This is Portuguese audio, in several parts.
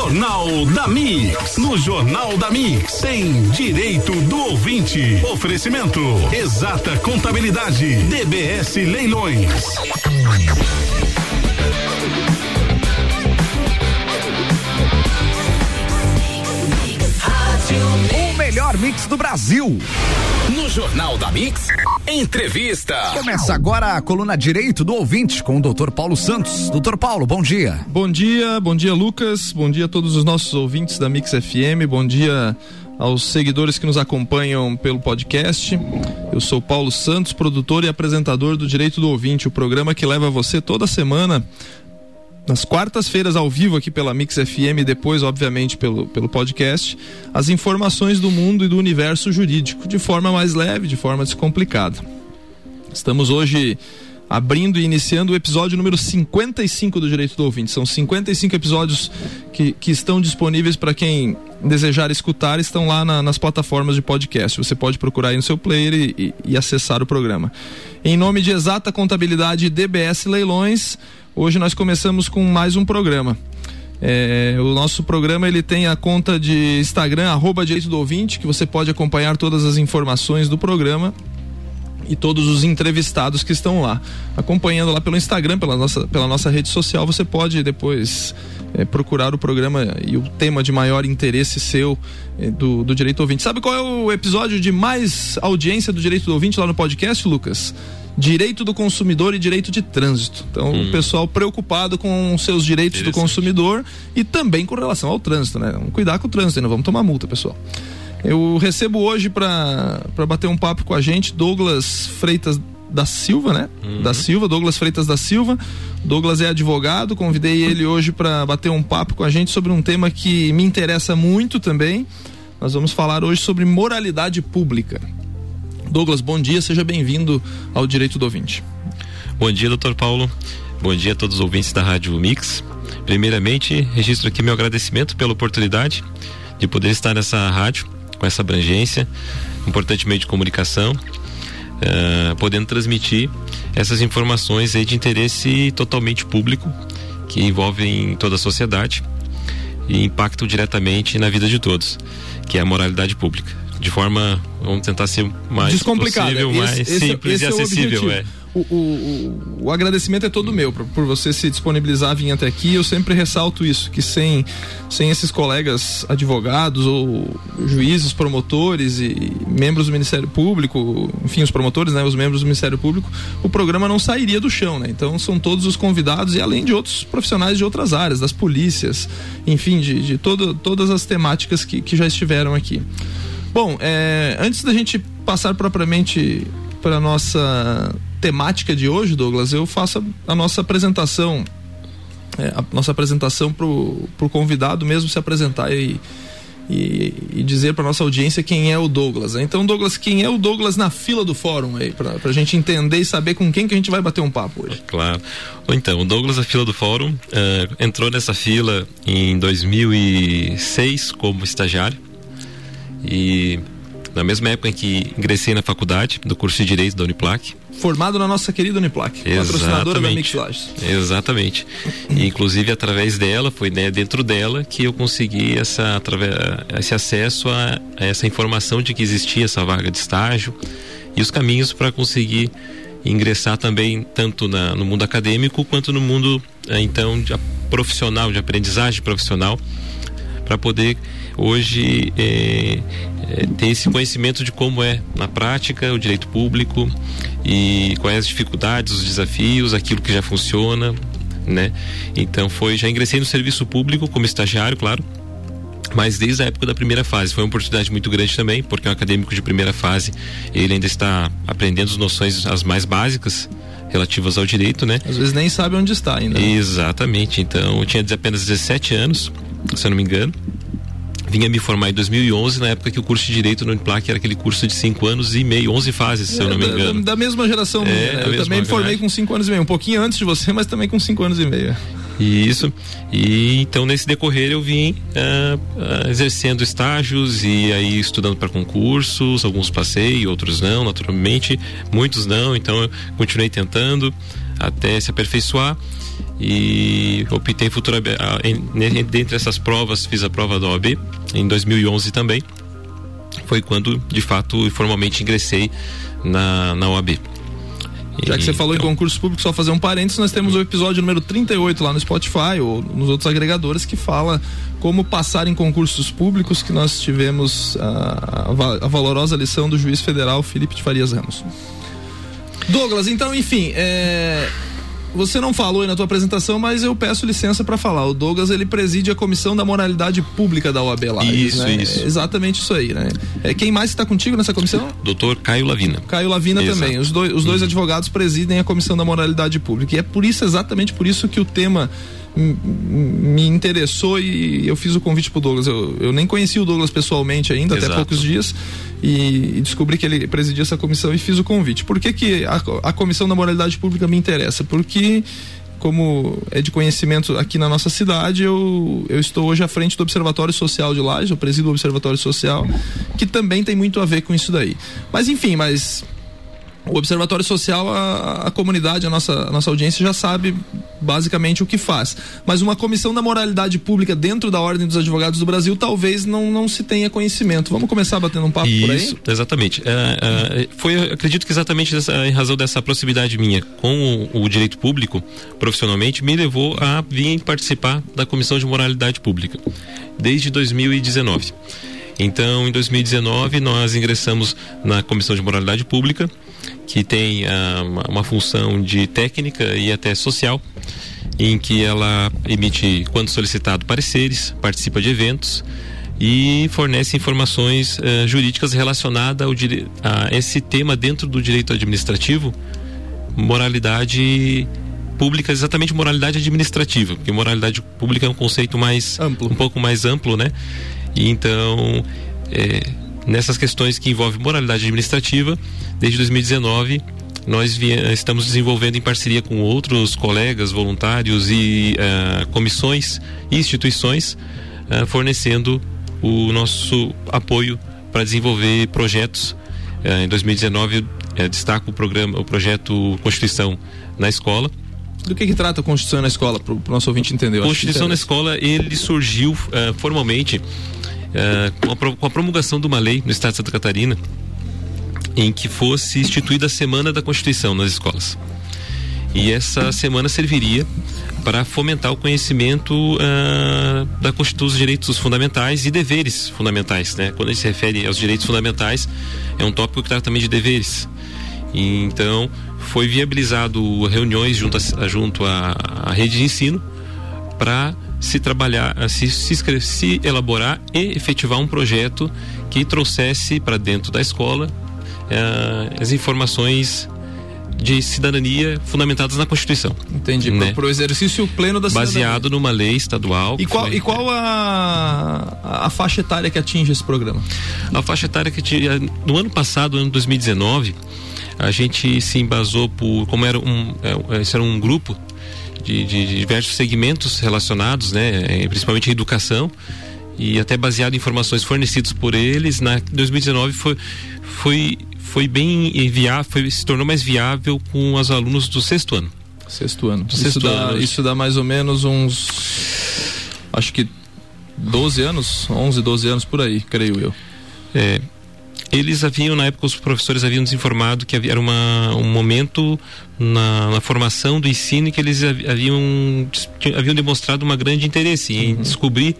Jornal da Mix. No Jornal da Mix tem direito do ouvinte. Oferecimento Exata Contabilidade. DBS Leilões. O melhor mix do Brasil. No Jornal da Mix, entrevista. Começa agora a coluna Direito do Ouvinte com o Dr. Paulo Santos. Doutor Paulo, bom dia. Bom dia, bom dia Lucas, bom dia a todos os nossos ouvintes da Mix FM, bom dia aos seguidores que nos acompanham pelo podcast. Eu sou Paulo Santos, produtor e apresentador do Direito do Ouvinte, o programa que leva você toda semana nas quartas-feiras ao vivo aqui pela Mix FM e depois, obviamente, pelo, pelo podcast, as informações do mundo e do universo jurídico de forma mais leve, de forma descomplicada. Estamos hoje abrindo e iniciando o episódio número 55 do Direito do Ouvinte. São 55 episódios que, que estão disponíveis para quem desejar escutar, estão lá na, nas plataformas de podcast. Você pode procurar aí no seu player e, e, e acessar o programa. Em nome de Exata Contabilidade DBS Leilões, Hoje nós começamos com mais um programa. É, o nosso programa ele tem a conta de Instagram, arroba Direito do Ouvinte, que você pode acompanhar todas as informações do programa e todos os entrevistados que estão lá. Acompanhando lá pelo Instagram, pela nossa, pela nossa rede social, você pode depois é, procurar o programa e o tema de maior interesse seu é, do, do Direito Ouvinte. Sabe qual é o episódio de mais audiência do Direito do Ouvinte lá no podcast, Lucas? direito do consumidor e direito de trânsito. Então, hum. o pessoal preocupado com seus direitos do consumidor e também com relação ao trânsito, né? Vamos cuidar com o trânsito, não vamos tomar multa, pessoal. Eu recebo hoje para bater um papo com a gente Douglas Freitas da Silva, né? Uhum. Da Silva, Douglas Freitas da Silva. Douglas é advogado, convidei ele hoje para bater um papo com a gente sobre um tema que me interessa muito também. Nós vamos falar hoje sobre moralidade pública. Douglas, bom dia, seja bem-vindo ao Direito do Ouvinte. Bom dia, doutor Paulo. Bom dia a todos os ouvintes da Rádio Mix. Primeiramente, registro aqui meu agradecimento pela oportunidade de poder estar nessa rádio com essa abrangência, importante meio de comunicação, uh, podendo transmitir essas informações de interesse totalmente público que envolvem toda a sociedade e impactam diretamente na vida de todos, que é a moralidade pública de forma, vamos tentar ser mais Descomplicada. possível, mais esse, simples esse e é acessível. É o, o, o, agradecimento é todo meu por, por, você se disponibilizar a vir até aqui. Eu sempre ressalto isso, que sem, sem esses colegas advogados ou juízes, promotores e membros do Ministério Público, enfim, os promotores, né, os membros do Ministério Público, o programa não sairia do chão, né? Então são todos os convidados e além de outros profissionais de outras áreas, das polícias, enfim, de, de todo, todas as temáticas que, que já estiveram aqui. Bom, é, antes da gente passar propriamente para nossa temática de hoje, Douglas, eu faço a, nossa apresentação, é, a nossa apresentação para o convidado mesmo se apresentar e, e, e dizer para nossa audiência quem é o Douglas. Né? Então, Douglas, quem é o Douglas na fila do fórum aí, para a gente entender e saber com quem que a gente vai bater um papo hoje. Claro. Então, o Douglas na fila do fórum uh, entrou nessa fila em 2006 como estagiário e na mesma época em que ingressei na faculdade do curso de Direito da Uniplac. Formado na nossa querida Uniplac, patrocinadora da Mix Exatamente. E, inclusive através dela, foi né, dentro dela que eu consegui essa, através, esse acesso a, a essa informação de que existia essa vaga de estágio e os caminhos para conseguir ingressar também tanto na, no mundo acadêmico quanto no mundo eh, então de, profissional, de aprendizagem profissional, para poder hoje é, é, ter esse conhecimento de como é na prática o direito público e quais as dificuldades, os desafios, aquilo que já funciona, né? Então foi, já ingressei no serviço público como estagiário, claro, mas desde a época da primeira fase foi uma oportunidade muito grande também, porque um acadêmico de primeira fase ele ainda está aprendendo as noções as mais básicas relativas ao direito, né? Às vezes nem sabe onde está ainda. Exatamente. Então eu tinha apenas 17 anos, se eu não me engano vinha me formar em 2011, na época que o curso de Direito no Uniplac era aquele curso de 5 anos e meio, 11 fases, se é, eu não me engano. Da, da mesma geração, é, né? Eu também me formei com 5 anos e meio, um pouquinho antes de você, mas também com 5 anos e meio. Isso. E então nesse decorrer eu vim uh, uh, exercendo estágios e aí estudando para concursos, alguns passei, outros não, naturalmente, muitos não, então eu continuei tentando até se aperfeiçoar e optei futura dentre essas provas fiz a prova da OAB em 2011 também. Foi quando de fato formalmente ingressei na, na OAB já que você falou então... em concursos públicos, só fazer um parênteses, nós temos o episódio número 38 lá no Spotify ou nos outros agregadores que fala como passar em concursos públicos, que nós tivemos a, a, a valorosa lição do juiz federal Felipe de Farias Ramos. Douglas, então, enfim, é, você não falou aí na tua apresentação, mas eu peço licença para falar. O Douglas ele preside a comissão da moralidade pública da OAB Lages, Isso, né? isso. É exatamente isso aí, né? É quem mais está contigo nessa comissão? Doutor Caio Lavina. Caio Lavina Exato. também. Os dois, os dois uhum. advogados presidem a comissão da moralidade pública. E é por isso, exatamente por isso que o tema me interessou e eu fiz o convite pro Douglas. Eu, eu nem conheci o Douglas pessoalmente ainda, Exato. até poucos dias, e, descobri que ele presidia essa comissão e fiz o convite. Por que, que a, a Comissão da Moralidade Pública me interessa? Porque como é de conhecimento aqui na nossa cidade, eu, eu estou hoje à frente do Observatório Social de Lages, eu presido o Observatório Social, que também tem muito a ver com isso daí. Mas enfim, mas o Observatório Social, a, a, comunidade, a nossa, a nossa audiência já sabe basicamente o que faz. Mas uma comissão da moralidade pública dentro da Ordem dos Advogados do Brasil talvez não, não se tenha conhecimento. Vamos começar batendo um papo Isso, por aí? Exatamente. É, é, foi, acredito que exatamente dessa, em razão dessa proximidade minha com o, o, direito público, profissionalmente, me levou a vir participar da Comissão de Moralidade Pública desde 2019. Então, em 2019, nós ingressamos na Comissão de Moralidade Pública que tem uh, uma, uma função de técnica e até social, em que ela emite, quando solicitado, pareceres, participa de eventos e fornece informações uh, jurídicas relacionadas a esse tema dentro do direito administrativo, moralidade pública, exatamente moralidade administrativa, porque moralidade pública é um conceito mais amplo. um pouco mais amplo, né? E então é, nessas questões que envolvem moralidade administrativa, desde 2019 nós estamos desenvolvendo em parceria com outros colegas, voluntários e uh, comissões e instituições, uh, fornecendo o nosso apoio para desenvolver projetos. Uh, em 2019 destaco o programa, o projeto Constituição na Escola. Do que, que trata a Constituição na Escola, para o nosso ouvinte entender? Constituição na Escola, ele surgiu formalmente é, com, a, promulgação de uma lei no estado de Santa Catarina em que fosse instituída a Semana da Constituição nas escolas. E essa semana serviria para fomentar o conhecimento uh, da Constituição dos direitos fundamentais e deveres fundamentais, né? Quando a gente se refere aos direitos fundamentais, é um tópico que trata também de deveres. E, então, foi viabilizado reuniões junto à rede de ensino para se trabalhar, se, se, se elaborar e efetivar um projeto que trouxesse para dentro da escola uh, as informações de cidadania fundamentadas na Constituição. Entendi. Né? Para o exercício pleno da cidadania. Baseado numa lei estadual. E qual, foi, e qual a, a faixa etária que atinge esse programa? A faixa etária que atinge, no ano passado, ano 2019, a gente se embasou por como era um, esse era um grupo de, de, diversos segmentos relacionados, né, é, principalmente a educação e até baseado em informações fornecidas por eles. Na 2019 foi foi foi bem viável, foi, se tornou mais viável com os alunos do sexto ano. Sexto ano. Isso, sexto dá, ano. isso dá mais ou menos uns acho que 12 anos, 11, 12 anos por aí, creio eu. É, eles haviam, na época, os professores haviam nos informado que havia, era uma, um momento na, na, formação do ensino que eles haviam, haviam demonstrado uma grande interesse em uhum. descobrir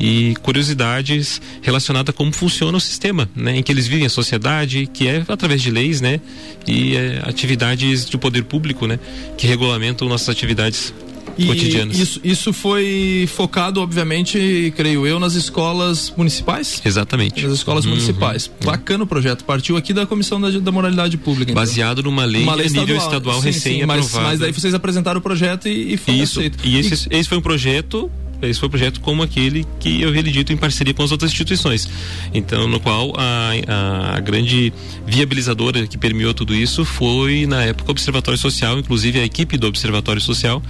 e curiosidades relacionadas a como funciona o sistema, né, em que eles vivem a sociedade, que é através de leis, né, e é, atividades de poder público, né, que regulamentam nossas atividades e. Isso, isso foi focado, obviamente, creio eu, nas escolas municipais? Exatamente. Nas escolas uhum. municipais. Bacana o projeto. Partiu aqui da Comissão da, da Moralidade Pública. Então. Baseado numa lei, uma lei estadual, nível estadual recém-aprovada. Mas, mas daí vocês apresentaram o projeto e, e foi isso. aceito. E esse, e... esse foi um projeto esse foi um projeto como aquele que eu havia dito em parceria com as outras instituições. Então, no qual a, a, grande viabilizadora que permeou tudo isso foi, na época, o Observatório Social, inclusive a equipe do Observatório Social,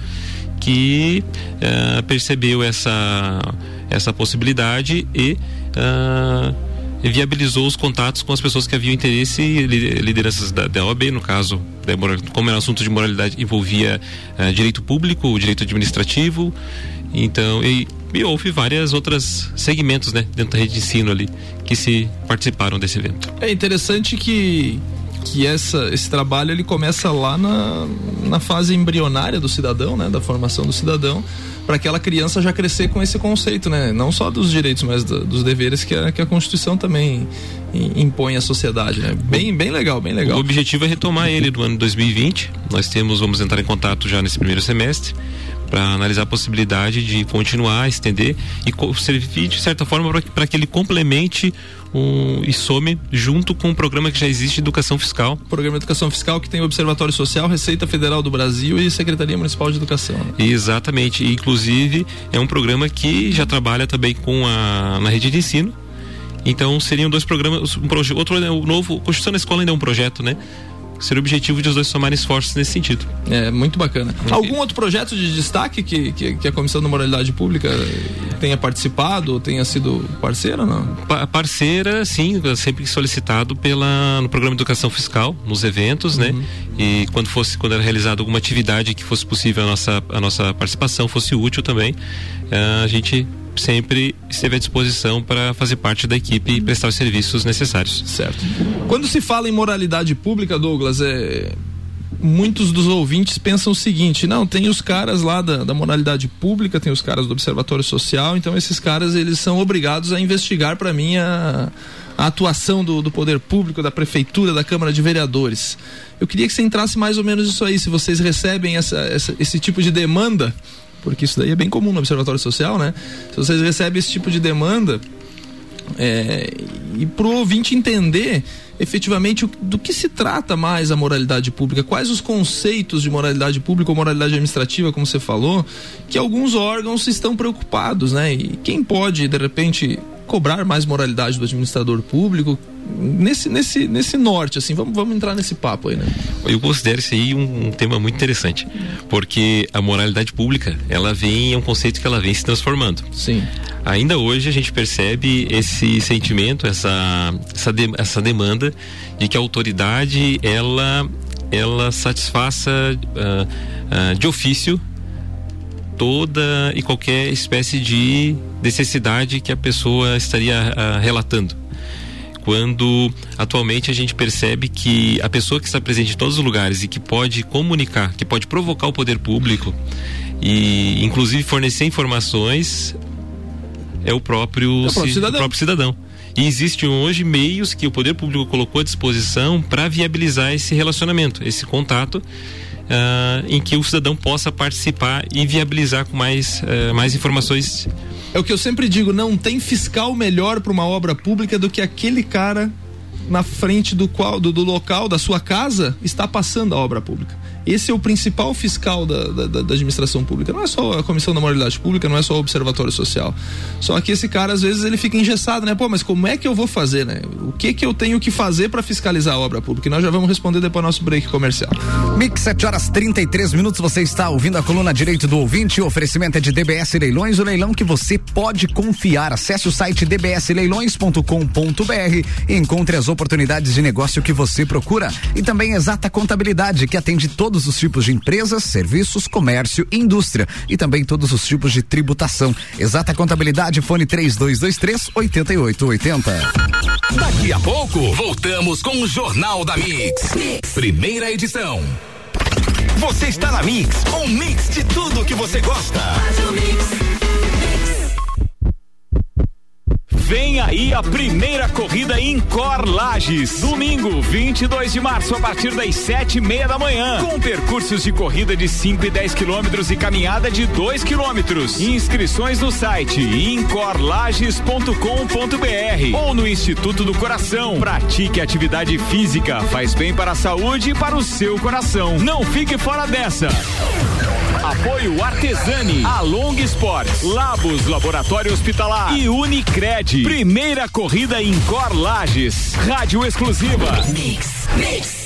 que uh, percebeu essa, essa possibilidade e uh, viabilizou os contatos com as pessoas que haviam interesse lideranças da, da OAB, no caso, como era assunto de moralidade, envolvia uh, direito público, direito administrativo, então, e, e houve várias outras segmentos, né, dentro da rede de ensino ali, que se participaram desse evento. É interessante que que essa, esse trabalho ele começa lá na, na fase embrionária do cidadão, né, da formação do cidadão, para aquela criança já crescer com esse conceito, né, não só dos direitos, mas do, dos deveres que a, que a Constituição também impõe à sociedade, né? Bem, bem legal, bem legal. O objetivo é retomar ele do ano 2020. Nós temos, vamos entrar em contato já nesse primeiro semestre para analisar a possibilidade de continuar, estender e servir de certa forma para que ele complemente um, e some junto com o programa que já existe de educação fiscal. Programa de educação fiscal que tem o Observatório Social, Receita Federal do Brasil e Secretaria Municipal de Educação. Né? Exatamente. Inclusive é um programa que já trabalha também com a na rede de ensino. Então seriam dois programas, um projeto, outro né, o novo Construção na Escola ainda é um projeto, né? Seria o objetivo de os dois somarem esforços nesse sentido. É, muito bacana. Algum outro projeto de destaque que, que, que, a Comissão da Moralidade Pública tenha participado, tenha sido parceira, não? Pa parceira, sim, sempre solicitado pela, no programa de educação fiscal, nos eventos, né? uhum. né? E quando fosse, quando era realizada alguma atividade que fosse possível a nossa, a nossa participação, fosse útil também, eh, a gente sempre esteve à disposição para fazer parte da equipe e prestar os serviços necessários. Certo. Quando se fala em moralidade pública, Douglas, é muitos dos ouvintes pensam o seguinte: não, tem os caras lá da, da, moralidade pública, tem os caras do Observatório Social, então esses caras eles são obrigados a investigar para mim a, a atuação do, do, poder público, da prefeitura, da Câmara de Vereadores. Eu queria que você entrasse mais ou menos isso aí, se vocês recebem essa, essa, esse tipo de demanda porque isso daí é bem comum no Observatório Social, né? Se vocês recebem esse tipo de demanda, é, e para o ouvinte entender efetivamente do que se trata mais a moralidade pública, quais os conceitos de moralidade pública ou moralidade administrativa, como você falou, que alguns órgãos estão preocupados, né? E quem pode, de repente, cobrar mais moralidade do administrador público, nesse, nesse, nesse norte, assim, vamos, vamos entrar nesse papo aí, né? Eu considero isso aí um, um, tema muito interessante, porque a moralidade pública, ela vem, é um conceito que ela vem se transformando. Sim. Ainda hoje a gente percebe esse sentimento, essa, essa, de, essa demanda de que a autoridade, ela, ela satisfaça uh, uh, de ofício toda e qualquer espécie de necessidade que a pessoa estaria uh, relatando. Quando atualmente a gente percebe que a pessoa que está presente em todos os lugares e que pode comunicar, que pode provocar o poder público e inclusive fornecer informações é o próprio, é o próprio, cidadão. O próprio cidadão. E existem hoje meios que o poder público colocou à disposição para viabilizar esse relacionamento, esse contato. Uh, em que o cidadão possa participar e viabilizar com mais, uh, mais informações é o que eu sempre digo, não tem fiscal melhor para uma obra pública do que aquele cara na frente do qual do, do, local da sua casa está passando a obra pública. Esse é o principal fiscal da, da, da, administração pública. Não é só a Comissão da Moralidade Pública, não é só o Observatório Social. Só que esse cara, às vezes, ele fica engessado, né? Pô, mas como é que eu vou fazer, né? O que que eu tenho que fazer para fiscalizar a obra pública? E nós já vamos responder depois do nosso break comercial. Mix, 7 horas 33 minutos. Você está ouvindo a coluna Direito do Ouvinte. O oferecimento é de DBS Leilões, o leilão que você pode confiar. Acesse o site dbsleilões.com.br e encontre as oportunidades de negócio que você procura. E também Exata Contabilidade, que atende todo todos os tipos de empresas, serviços, comércio, indústria e também todos os tipos de tributação. Exata Contabilidade, fone 3223 8880. Daqui a pouco, voltamos com o Jornal da mix. Primeira edição. Você está na Mix, um mix de tudo que você gosta. Faz o mix. Vem aí a primeira corrida em Cor Lages. Domingo, 22 de março, a partir das sete e meia da manhã. Com percursos de corrida de 5 e 10 quilômetros e caminhada de 2 quilômetros. Inscrições no site incorlages.com.br ou no Instituto do Coração. Pratique atividade física, faz bem para a saúde e para o seu coração. Não fique fora dessa. Apoio Artesani, Along Sports, Labos Laboratório Hospitalar e Unicred. Primeira corrida em Cor Lages. Rádio exclusiva. Mix, mix.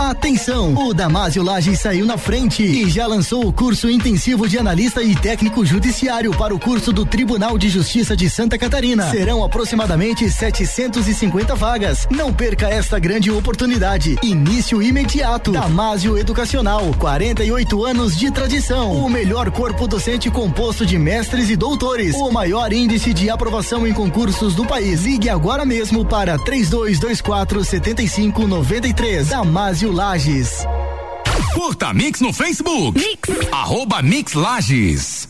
Atenção, o Damásio Laje saiu na frente e já lançou o curso intensivo de analista e técnico judiciário para o curso do Tribunal de Justiça de Santa Catarina. Serão aproximadamente 750 vagas. Não perca esta grande oportunidade. Início imediato. Damásio Educacional, 48 anos de tradição. O melhor corpo docente composto de mestres e doutores. O maior índice de aprovação em concursos do país. Ligue agora mesmo para 3224 7593. Damásio Lages. Curta Mix no Facebook. Mix. Arroba Mix Lages.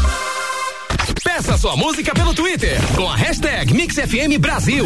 Peça sua música pelo Twitter com a hashtag MixFM Brasil.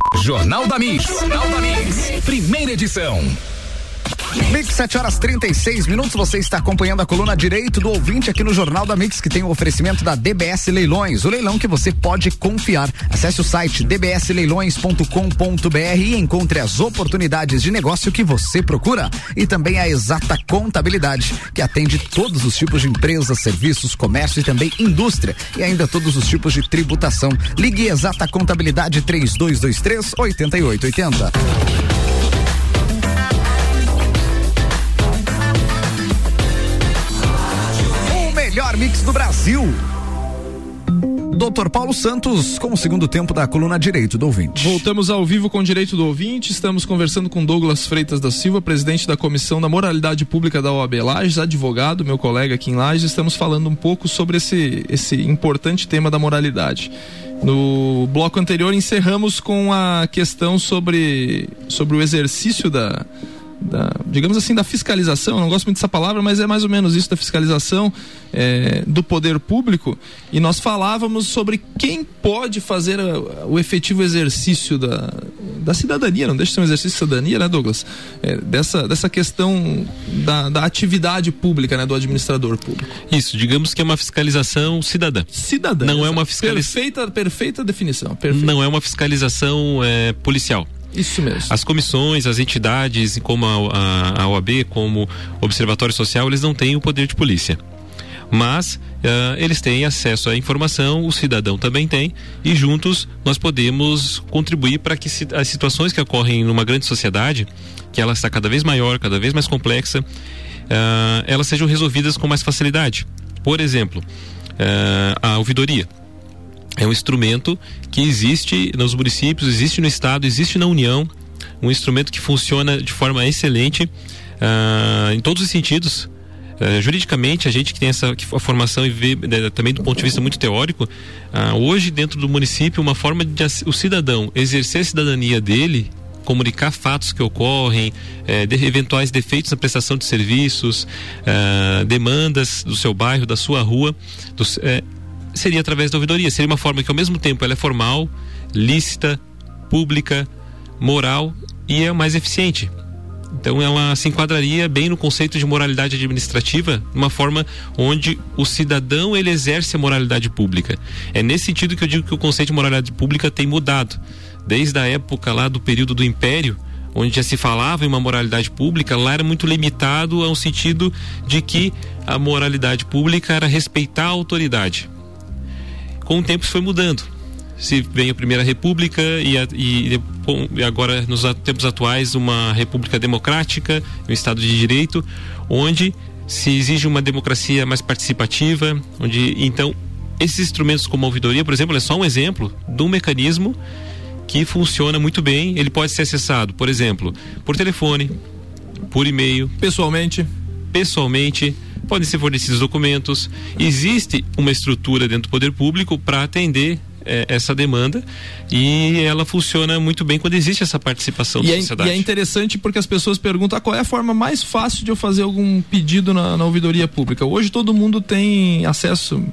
Jornal da Mix. Jornal da Mix. Primeira edição. Mix, 7 horas 36 minutos. Você está acompanhando a coluna Direito do Ouvinte aqui no Jornal da Mix, que tem o oferecimento da DBS Leilões, o leilão que você pode confiar. Acesse o site dbsleilões.com.br e encontre as oportunidades de negócio que você procura. E também a exata contabilidade, que atende todos os tipos de empresas, serviços, comércio e também indústria. E ainda todos os tipos de tributação. Ligue Exata Contabilidade 3223 8880. Melhor mix do Brasil. Doutor Paulo Santos com o segundo tempo da coluna Direito do Ouvinte. Voltamos ao vivo com Direito do Ouvinte. Estamos conversando com Douglas Freitas da Silva, presidente da Comissão da Moralidade Pública da OAB Lages, advogado, meu colega aqui em Lages. Estamos falando um pouco sobre esse, esse importante tema da moralidade. No bloco anterior encerramos com a questão sobre, sobre o exercício da, da, digamos assim, da fiscalização, não gosto muito dessa palavra, mas é mais ou menos isso, da fiscalização é, do poder público, e nós falávamos sobre quem pode fazer a, o efetivo exercício da, da cidadania, não deixa de ser um exercício de cidadania, né, Douglas? É, dessa, dessa questão da, da atividade pública, né, do administrador público. Isso, digamos que é uma fiscalização cidadã. Cidadã. Não é uma fiscalização. Perfeita, perfeita definição. Perfeita. Não é uma fiscalização é, policial. Isso mesmo. As comissões, as entidades, como a, a, a OAB, como Observatório Social, eles não têm o poder de polícia. Mas uh, eles têm acesso à informação, o cidadão também tem, e juntos nós podemos contribuir para que as situações que ocorrem numa grande sociedade, que ela está cada vez maior, cada vez mais complexa, uh, elas sejam resolvidas com mais facilidade. Por exemplo, uh, a ouvidoria é um instrumento que existe nos municípios, existe no estado, existe na União, um instrumento que funciona de forma excelente uh, em todos os sentidos. Uh, juridicamente, a gente que tem essa que a formação e vê né, também do ponto de vista muito teórico, uh, hoje dentro do município, uma forma de o cidadão exercer a cidadania dele comunicar fatos que ocorrem, eh, de eventuais defeitos na prestação de serviços, uh, demandas do seu bairro, da sua rua, dos, eh, seria através da ouvidoria. Seria uma forma que, ao mesmo tempo, ela é formal, lícita, pública, moral e é mais eficiente. Então, ela se enquadraria bem no conceito de moralidade administrativa, uma forma onde o cidadão ele exerce a moralidade pública. É nesse sentido que eu digo que o conceito de moralidade pública tem mudado. Desde a época lá do período do Império, onde já se falava em uma moralidade pública, lá era muito limitado ao sentido de que a moralidade pública era respeitar a autoridade com o tempo isso foi mudando. Se vem a Primeira República e, a, e, e agora nos tempos atuais uma República Democrática, um Estado de Direito, onde se exige uma democracia mais participativa, onde então esses instrumentos como a ouvidoria, por exemplo, é só um exemplo de um mecanismo que funciona muito bem. Ele pode ser acessado, por exemplo, por telefone, por e-mail, pessoalmente, pessoalmente podem ser fornecidos documentos. Existe uma estrutura dentro do poder público para atender é, essa demanda e ela funciona muito bem quando existe essa participação e da é, sociedade. E é interessante porque as pessoas perguntam ah, qual é a forma mais fácil de eu fazer algum pedido na, na ouvidoria pública. Hoje todo mundo tem acesso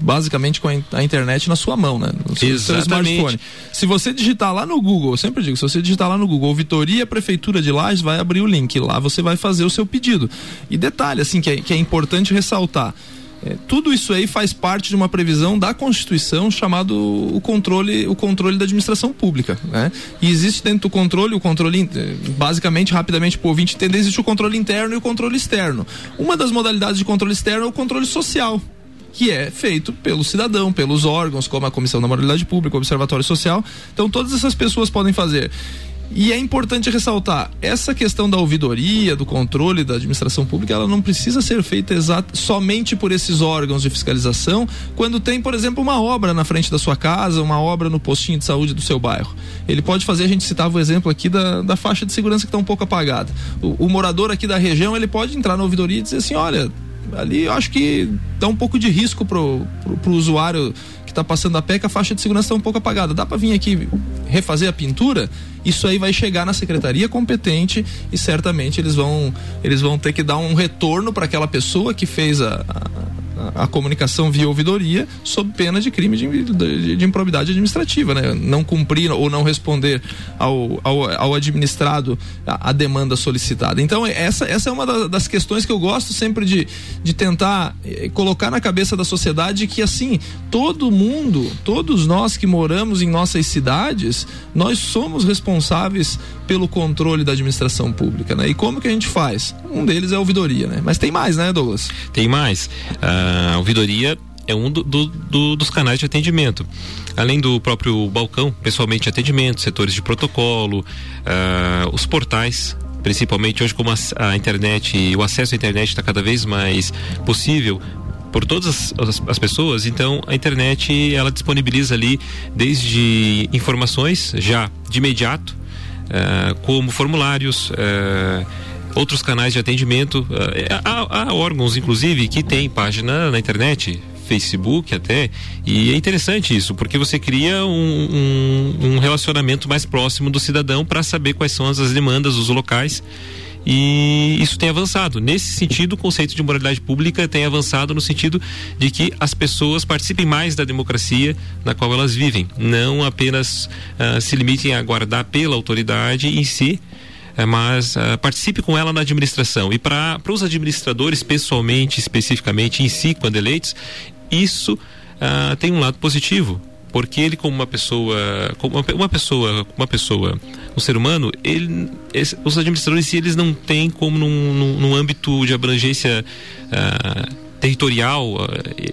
basicamente com a, internet na sua mão, né? No seu, seu smartphone. Se você digitar lá no Google, eu sempre digo, se você digitar lá no Google, Ouvidoria Prefeitura de Lages, vai abrir o link. Lá você vai fazer o seu pedido. E detalhe, assim, que é, que é importante ressaltar é, tudo isso aí faz parte de uma previsão da Constituição chamado o controle, o controle da administração pública. Né? E existe dentro do controle, o controle, eh, basicamente, rapidamente o ouvinte entender, existe o controle interno e o controle externo. Uma das modalidades de controle externo é o controle social que é feito pelo cidadão, pelos órgãos, como a Comissão da Moralidade Pública, o Observatório Social. Então, todas essas pessoas podem fazer. E é importante ressaltar, essa questão da ouvidoria, do controle da administração pública, ela não precisa ser feita somente por esses órgãos de fiscalização, quando tem, por exemplo, uma obra na frente da sua casa, uma obra no postinho de saúde do seu bairro. Ele pode fazer, a gente citava o exemplo aqui da, da faixa de segurança que está um pouco apagada. O, o morador aqui da região, ele pode entrar na ouvidoria e dizer assim, olha, ali eu acho que dá um pouco de risco pro, pro, pro usuário que está passando a pé que a faixa de segurança está um pouco apagada. Dá para vir aqui refazer a pintura? Isso aí vai chegar na secretaria competente e certamente eles vão eles vão ter que dar um retorno para aquela pessoa que fez a, a a, comunicação via ouvidoria sob pena de crime de, de, de, improbidade administrativa, né? Não cumprir ou não responder ao, ao, ao administrado a, a, demanda solicitada. Então, essa, essa é uma das questões que eu gosto sempre de, de tentar eh, colocar na cabeça da sociedade que, assim, todo mundo, todos nós que moramos em nossas cidades, nós somos responsáveis pelo controle da administração pública, né? E como que a gente faz? Um deles é a ouvidoria, né? Mas tem mais, né, Douglas? Tem mais. A ouvidoria é um do, do, do, dos canais de atendimento. Além do próprio balcão, pessoalmente atendimento, setores de protocolo, uh, os portais principalmente hoje como a, a internet e o acesso à internet está cada vez mais possível por todas as, as, pessoas, então a internet ela disponibiliza ali desde informações já de imediato eh, como formulários, uh, outros canais de atendimento. Uh, há, há, órgãos, inclusive, que têm página na internet, Facebook até, e é interessante isso, porque você cria um, um, um relacionamento mais próximo do cidadão para saber quais são as demandas dos locais e isso tem avançado. Nesse sentido, o conceito de moralidade pública tem avançado no sentido de que as pessoas participem mais da democracia na qual elas vivem, não apenas uh, se limitem a aguardar pela autoridade em si, uh, mas uh, participe com ela na administração. E para os administradores, pessoalmente, especificamente, em si, quando eleitos, isso tem um lado positivo porque ele como uma pessoa como uma pessoa uma pessoa um ser humano ele esse, os administradores eles não têm como num, num, num âmbito de abrangência uh, territorial, uh,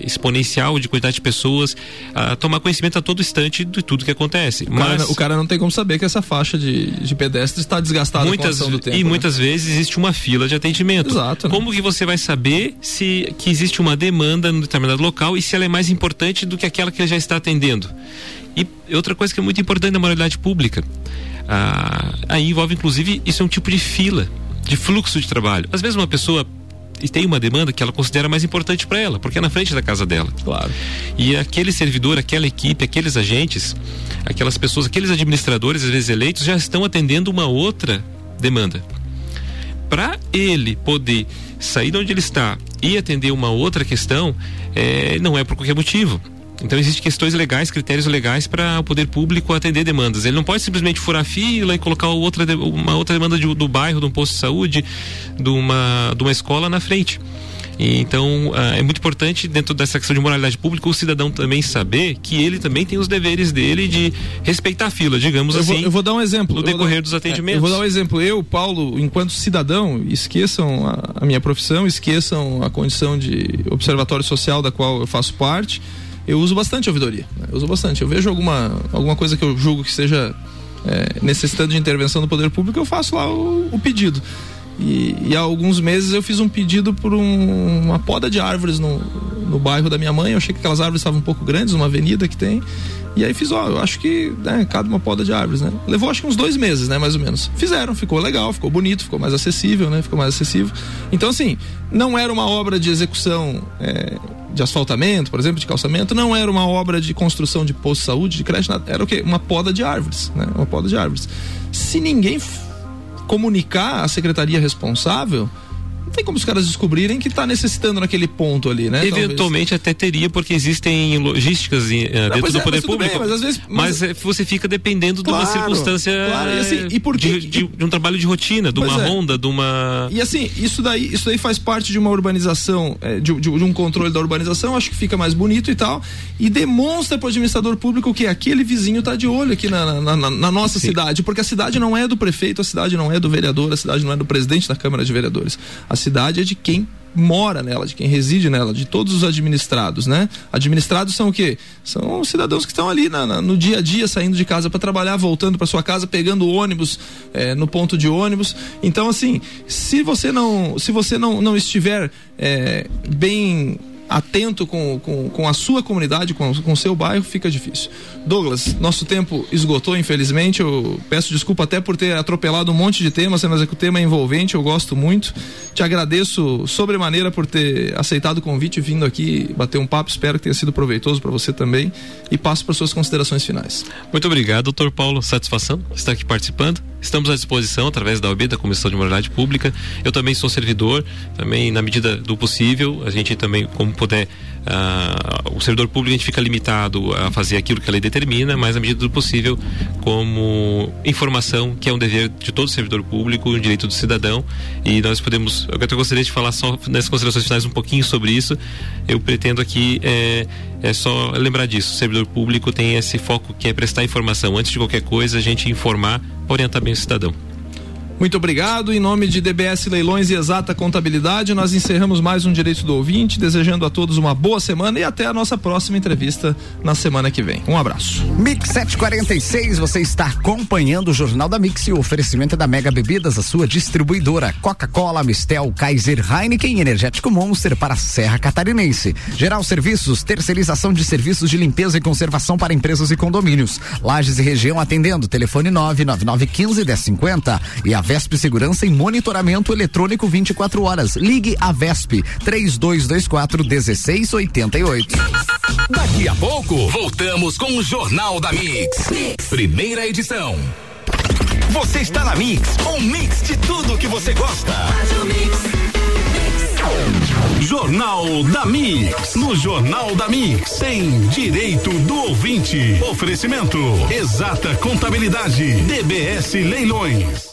exponencial de quantidade de pessoas, uh, tomar conhecimento a todo instante de tudo que acontece. O, Mas, cara, o cara não tem como saber que essa faixa de, de pedestres está desgastada muitas, com do tempo. E né? muitas vezes existe uma fila de atendimento. Exato. Né? Como que você vai saber se que existe uma demanda no determinado local e se ela é mais importante do que aquela que ele já está atendendo? E outra coisa que é muito importante na moralidade pública, ah, aí envolve inclusive isso é um tipo de fila, de fluxo de trabalho. Às vezes uma pessoa e tem uma demanda que ela considera mais importante para ela, porque é na frente da casa dela. Claro. E aquele servidor, aquela equipe, aqueles agentes, aquelas pessoas, aqueles administradores, às vezes eleitos, já estão atendendo uma outra demanda. Para ele poder sair de onde ele está e atender uma outra questão, é, não é por qualquer motivo. Então existem questões legais, critérios legais para o poder público atender demandas. Ele não pode simplesmente furar fila e colocar outra, uma outra demanda de, do bairro, de um posto de saúde, de uma, de uma escola na frente. então uh, é muito importante dentro dessa questão de moralidade pública o cidadão também saber que ele também tem os deveres dele de respeitar a fila, digamos eu assim. Vou, eu vou dar um exemplo. No decorrer dar, dos atendimentos. É, eu vou dar um exemplo. Eu, Paulo, enquanto cidadão, esqueçam a, a minha profissão, esqueçam a condição de observatório social da qual eu faço parte eu uso bastante ouvidoria. Né? Eu uso bastante. Eu vejo alguma, alguma coisa que eu julgo que seja é, necessitando de intervenção do poder público, eu faço lá o, o pedido. E, e, há alguns meses eu fiz um pedido por um, uma poda de árvores no, no bairro da minha mãe. Eu achei que aquelas árvores estavam um pouco grandes, uma avenida que tem. E aí fiz, ó, eu acho que né, cada uma poda de árvores, né? Levou acho que uns dois meses, né, mais ou menos. Fizeram, ficou legal, ficou bonito, ficou mais acessível, né? Ficou mais acessível. Então, assim, não era uma obra de execução é, de asfaltamento, por exemplo, de calçamento, não era uma obra de construção de posto de saúde, de creche, nada. Era o quê? Uma poda de árvores, né? Uma poda de árvores. Se ninguém comunicar à secretaria responsável, não tem como os caras descobrirem que está necessitando naquele ponto ali, né? Eventualmente Talvez. até teria, porque existem logísticas uh, dentro não, do é, poder público. Bem, mas, às vezes, mas, mas, você fica dependendo claro, de uma circunstância claro, e assim, e porque, de, de, de, um trabalho de rotina, de uma é. ronda, de uma. E assim, isso daí, isso daí faz parte de uma urbanização, é, de, de, um controle da urbanização, acho que fica mais bonito e tal. E demonstra para o administrador público que aquele vizinho está de olho aqui na, na, na, na nossa Sim. cidade, porque a cidade não é do prefeito, a cidade não é do vereador, a cidade não é do presidente da Câmara de Vereadores. A cidade é de quem mora nela, de quem reside nela, de todos os administrados, né? Administrados são o quê? São cidadãos que estão ali na, na, no dia a dia, saindo de casa para trabalhar, voltando para sua casa, pegando ônibus é, no ponto de ônibus. Então, assim, se você não, se você não, não estiver é, bem atento com, com, com a sua comunidade, com o seu bairro, fica difícil. Douglas, nosso tempo esgotou, infelizmente. Eu peço desculpa até por ter atropelado um monte de temas, mas é que o tema é envolvente, eu gosto muito. Te agradeço sobremaneira por ter aceitado o convite vindo aqui bater um papo. Espero que tenha sido proveitoso para você também. E passo para suas considerações finais. Muito obrigado, doutor Paulo. Satisfação estar aqui participando. Estamos à disposição através da OB, da Comissão de Moralidade Pública. Eu também sou servidor, também na medida do possível, a gente também, como puder, uh, o servidor público a gente fica limitado a fazer aquilo que a lei determina, mas na medida do possível, como informação, que é um dever de todo servidor público, um direito do cidadão, e nós podemos, eu até gostaria de falar só nas considerações finais um pouquinho sobre isso. Eu pretendo aqui é, é só lembrar disso. O servidor público tem esse foco que é prestar informação antes de qualquer coisa, a gente informar orientar bem o cidadão. Muito obrigado. Em nome de DBS Leilões e Exata Contabilidade, nós encerramos mais um Direito do Ouvinte, desejando a todos uma boa semana e até a nossa próxima entrevista na semana que vem. Um abraço. Mix 746, você está acompanhando o Jornal da Mix e o oferecimento da Mega Bebidas, a sua distribuidora. Coca-Cola, Mistel, Kaiser, Heineken, Energético Monster para a Serra Catarinense. Geral Serviços, terceirização de serviços de limpeza e conservação para empresas e condomínios. Lages e região atendendo, telefone 99915 1050 e a Vesp Segurança em monitoramento eletrônico 24 horas. Ligue a Vesp 3224 1688. Daqui a pouco, voltamos com o Jornal da mix. Primeira edição. Você está na Mix, um mix de tudo que você gosta. Jornal da Mix. No Jornal da Mix tem direito do ouvinte. Oferecimento. Exata Contabilidade. DBS Leilões.